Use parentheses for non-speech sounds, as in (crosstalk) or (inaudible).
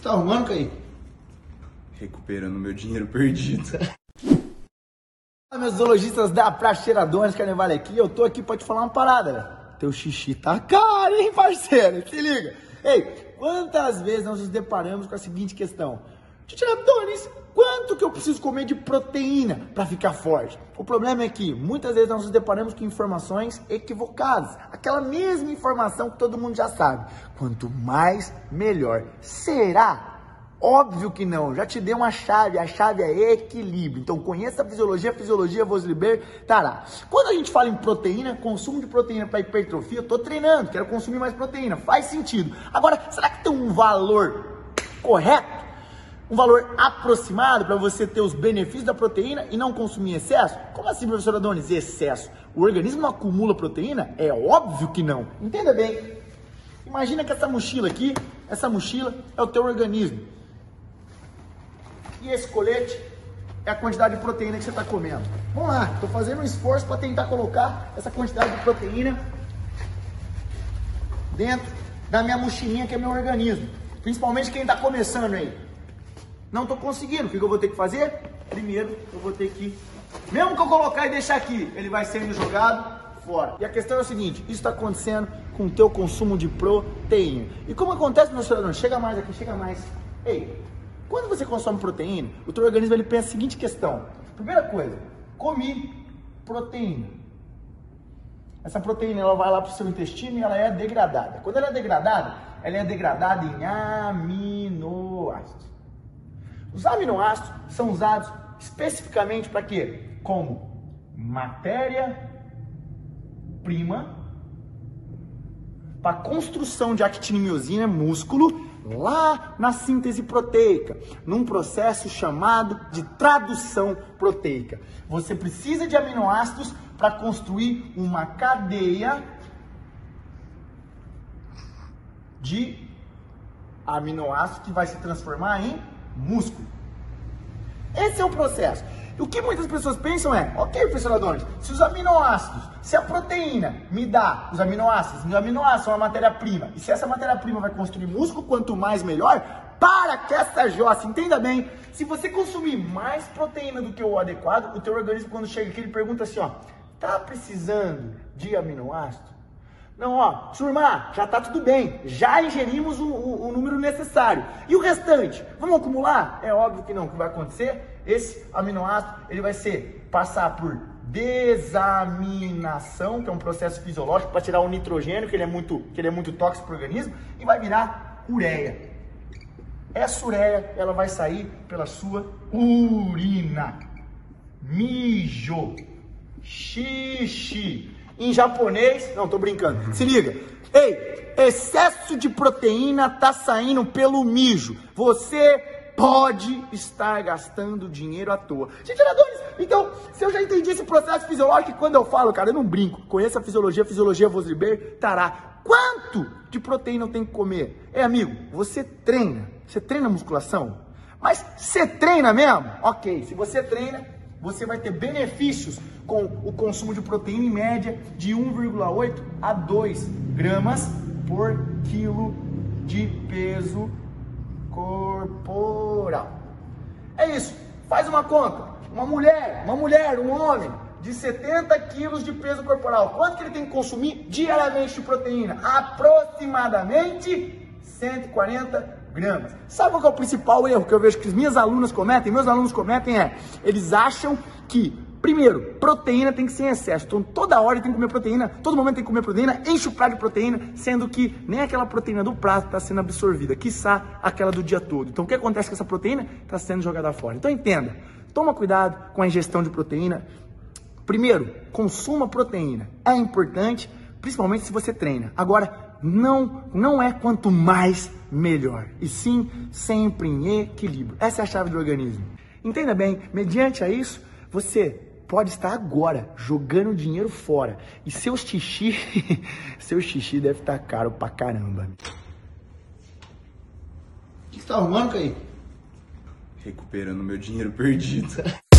você tá arrumando, Kaique? Recuperando meu dinheiro perdido. Fala, meus zoologistas da Praça Cheiradões, Carnaval aqui. Eu tô aqui pra te falar uma parada, velho. Teu xixi tá caro, hein, parceiro? Se liga. Ei, quantas vezes nós nos deparamos com a seguinte questão? Cheiradões, quanto que eu preciso comer de proteína para ficar forte? O problema é que muitas vezes nós nos deparamos com informações equivocadas. Aquela mesma informação que todo mundo já sabe. Quanto mais, melhor. Será? Óbvio que não, já te dei uma chave, a chave é equilíbrio. Então conheça a fisiologia, a fisiologia vos libertará. Quando a gente fala em proteína, consumo de proteína para hipertrofia, eu tô treinando, quero consumir mais proteína, faz sentido. Agora, será que tem um valor correto? Um valor aproximado para você ter os benefícios da proteína e não consumir excesso? Como assim, professor Adonis? Excesso. O organismo acumula proteína? É óbvio que não. Entenda bem. Imagina que essa mochila aqui, essa mochila é o teu organismo. E esse colete é a quantidade de proteína que você está comendo. Vamos lá, estou fazendo um esforço para tentar colocar essa quantidade de proteína dentro da minha mochilinha que é meu organismo. Principalmente quem está começando aí. Não estou conseguindo. O que eu vou ter que fazer? Primeiro, eu vou ter que, mesmo que eu colocar e deixar aqui, ele vai sendo jogado fora. E a questão é o seguinte: isso está acontecendo com o teu consumo de proteína. E como acontece, meu senhor? Chega mais aqui, chega mais. Ei, quando você consome proteína, o teu organismo ele pensa a seguinte questão. Primeira coisa, comi proteína. Essa proteína ela vai lá para o seu intestino e ela é degradada. Quando ela é degradada, ela é degradada em aminoácidos. Os aminoácidos são usados especificamente para quê? Como matéria-prima para construção de actinimiosina, músculo, lá na síntese proteica, num processo chamado de tradução proteica. Você precisa de aminoácidos para construir uma cadeia de aminoácidos que vai se transformar em músculo. Esse é o processo. O que muitas pessoas pensam é, ok, professor Adonis, se os aminoácidos, se a proteína me dá os aminoácidos, os aminoácidos são a matéria-prima, e se essa matéria-prima vai construir músculo, quanto mais melhor, para que essa jossa, entenda bem, se você consumir mais proteína do que o adequado, o teu organismo quando chega aqui, ele pergunta assim, ó, tá precisando de aminoácido? Não, ó, turma, já tá tudo bem, já ingerimos o, necessário. E o restante, vamos acumular? É óbvio que não, o que vai acontecer? Esse aminoácido, ele vai ser, passar por desaminação, que é um processo fisiológico para tirar o nitrogênio, que ele é muito, que ele é muito tóxico para o organismo, e vai virar ureia. Essa ureia, ela vai sair pela sua urina. Mijo. Xixi em japonês. Não, tô brincando. Se liga. Ei, excesso de proteína tá saindo pelo mijo. Você pode estar gastando dinheiro à toa. Tiradores, então, se eu já entendi esse processo fisiológico, quando eu falo, cara, eu não brinco. Conheça a fisiologia, a fisiologia vos libertará. Quanto de proteína eu tenho que comer? É, amigo, você treina. Você treina musculação? Mas você treina mesmo? Ok, se você treina, você vai ter benefícios com o consumo de proteína em média de 1,8 a 2 gramas por quilo de peso corporal. É isso. Faz uma conta. Uma mulher, uma mulher, um homem de 70 quilos de peso corporal, quanto que ele tem que consumir diariamente de proteína? Aproximadamente 140 gramas. Sabe qual é o principal erro que eu vejo que as minhas alunas cometem, meus alunos cometem é, eles acham que Primeiro, proteína tem que ser em excesso. Então, toda hora tem que comer proteína, todo momento tem que comer proteína, enche o prato de proteína, sendo que nem aquela proteína do prato está sendo absorvida, quiçá aquela do dia todo. Então, o que acontece com essa proteína? Está sendo jogada fora. Então, entenda, toma cuidado com a ingestão de proteína. Primeiro, consuma proteína. É importante, principalmente se você treina. Agora, não, não é quanto mais melhor, e sim sempre em equilíbrio. Essa é a chave do organismo. Entenda bem, mediante a isso, você pode estar agora jogando dinheiro fora e seu xixi, (laughs) seu xixi deve estar caro pra caramba. O que você tá arrumando, Kaique? Recuperando meu dinheiro perdido. (laughs)